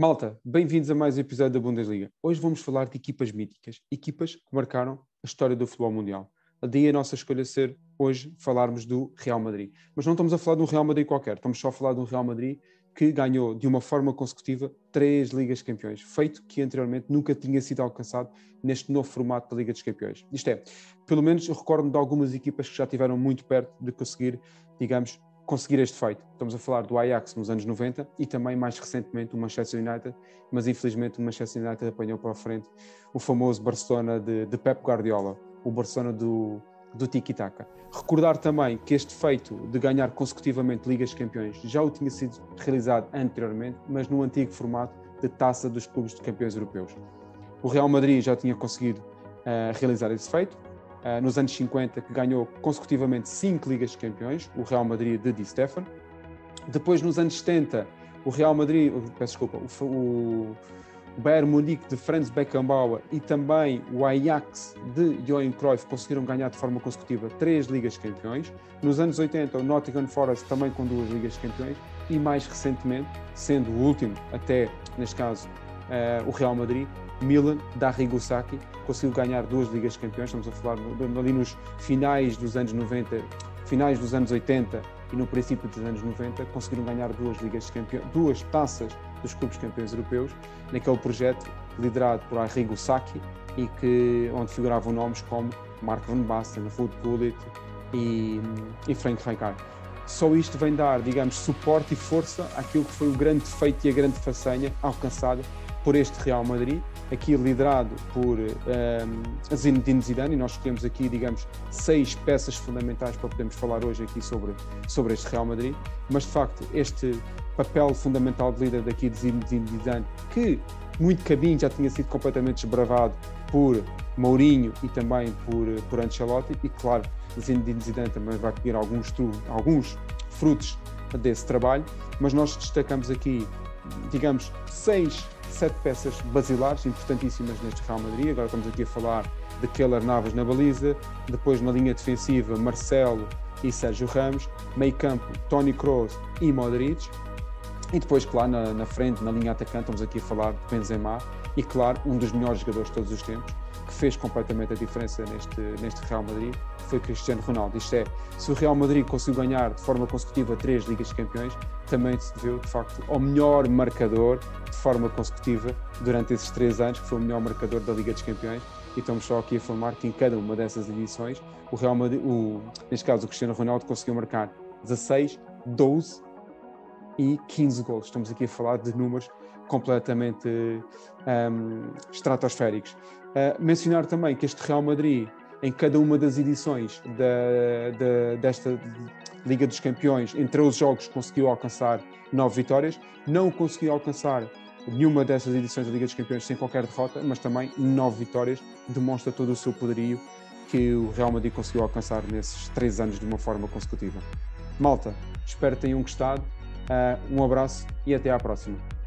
Malta, bem-vindos a mais um episódio da Bundesliga. Hoje vamos falar de equipas míticas, equipas que marcaram a história do futebol mundial. Daí a nossa escolha ser hoje falarmos do Real Madrid. Mas não estamos a falar de um Real Madrid qualquer, estamos só a falar de um Real Madrid que ganhou de uma forma consecutiva três Ligas Campeões, feito que anteriormente nunca tinha sido alcançado neste novo formato da Liga dos Campeões. Isto é, pelo menos eu recordo de algumas equipas que já estiveram muito perto de conseguir, digamos, conseguir este feito. Estamos a falar do Ajax nos anos 90 e também mais recentemente o Manchester United, mas infelizmente o Manchester United apanhou para a frente o famoso Barcelona de, de Pep Guardiola, o Barcelona do, do tiki-taka. Recordar também que este feito de ganhar consecutivamente Ligas Campeões já o tinha sido realizado anteriormente, mas no antigo formato de taça dos clubes de campeões europeus. O Real Madrid já tinha conseguido uh, realizar esse feito, uh, nos anos 50, que ganhou consecutivamente cinco Ligas de Campeões, o Real Madrid de Di Stefano. Depois, nos anos 70, o Real Madrid, peço desculpa, o, o, o Bayern Munique de Franz Beckenbauer e também o Ajax de Johan Cruyff conseguiram ganhar de forma consecutiva três Ligas de Campeões. Nos anos 80, o Nottingham Forest também com duas Ligas de Campeões e mais recentemente, sendo o último até, neste caso, uh, o Real Madrid, Milan da Rigosaki conseguiu ganhar duas Ligas Campeões, estamos a falar ali nos finais dos anos 90, finais dos anos 80 e no princípio dos anos 90, conseguiram ganhar duas Ligas Campeões, duas taças dos clubes campeões europeus, naquele projeto liderado por Arrigo Sacchi e que, onde figuravam nomes como Mark van Basten, Ruud Gullit e, e Frank Rijkaard. Só isto vem dar, digamos, suporte e força àquilo que foi o grande feito e a grande façanha alcançada por este Real Madrid, aqui liderado por um, ehm, Zinedine Zidane, e nós escolhemos aqui, digamos, seis peças fundamentais para podermos falar hoje aqui sobre, sobre este Real Madrid, mas de facto este papel fundamental de líder daqui de Zinedine Zidane, que muito caminho já tinha sido completamente desbravado por Mourinho e também por, por Ancelotti, e claro, Zinedine Zidane também vai colher alguns, alguns frutos desse trabalho, mas nós destacamos aqui, digamos, seis sete peças basilares importantíssimas neste Real Madrid. Agora estamos aqui a falar de Keller Navas na baliza, depois na linha defensiva Marcelo e Sérgio Ramos, meio campo Tony Kroos e Modric, e depois, claro, na, na, frente, na linha atacante, estamos aqui a falar de Benzema e, claro, um dos melhores jogadores de todos os tempos, que fez completamente a diferença neste, neste Real Madrid, foi Cristiano Ronaldo. Isto é, se o Real Madrid conseguiu ganhar de forma consecutiva três Ligas de Campeões, também se deveu, de facto, ao melhor marcador de forma consecutiva durante esses três anos, que foi o melhor marcador da Liga dos Campeões. E estamos só aqui a informar que em cada uma dessas edições, o Real Madrid, o, neste caso o Cristiano Ronaldo, conseguiu marcar 16, 12 e 15 gols. Estamos aqui a falar de números completamente um, estratosféricos. Uh, mencionar também que este Real Madrid, em cada uma das edições da, da, desta Liga dos Campeões, entre os jogos, conseguiu alcançar nove vitórias. Não conseguiu alcançar nenhuma dessas edições da Liga dos Campeões sem qualquer derrota, mas também nove vitórias. Demonstra todo o seu poderio que o Real Madrid conseguiu alcançar nesses três anos de uma forma consecutiva. Malta, espero que tenham gostado. Uh, um abraço e até à próxima.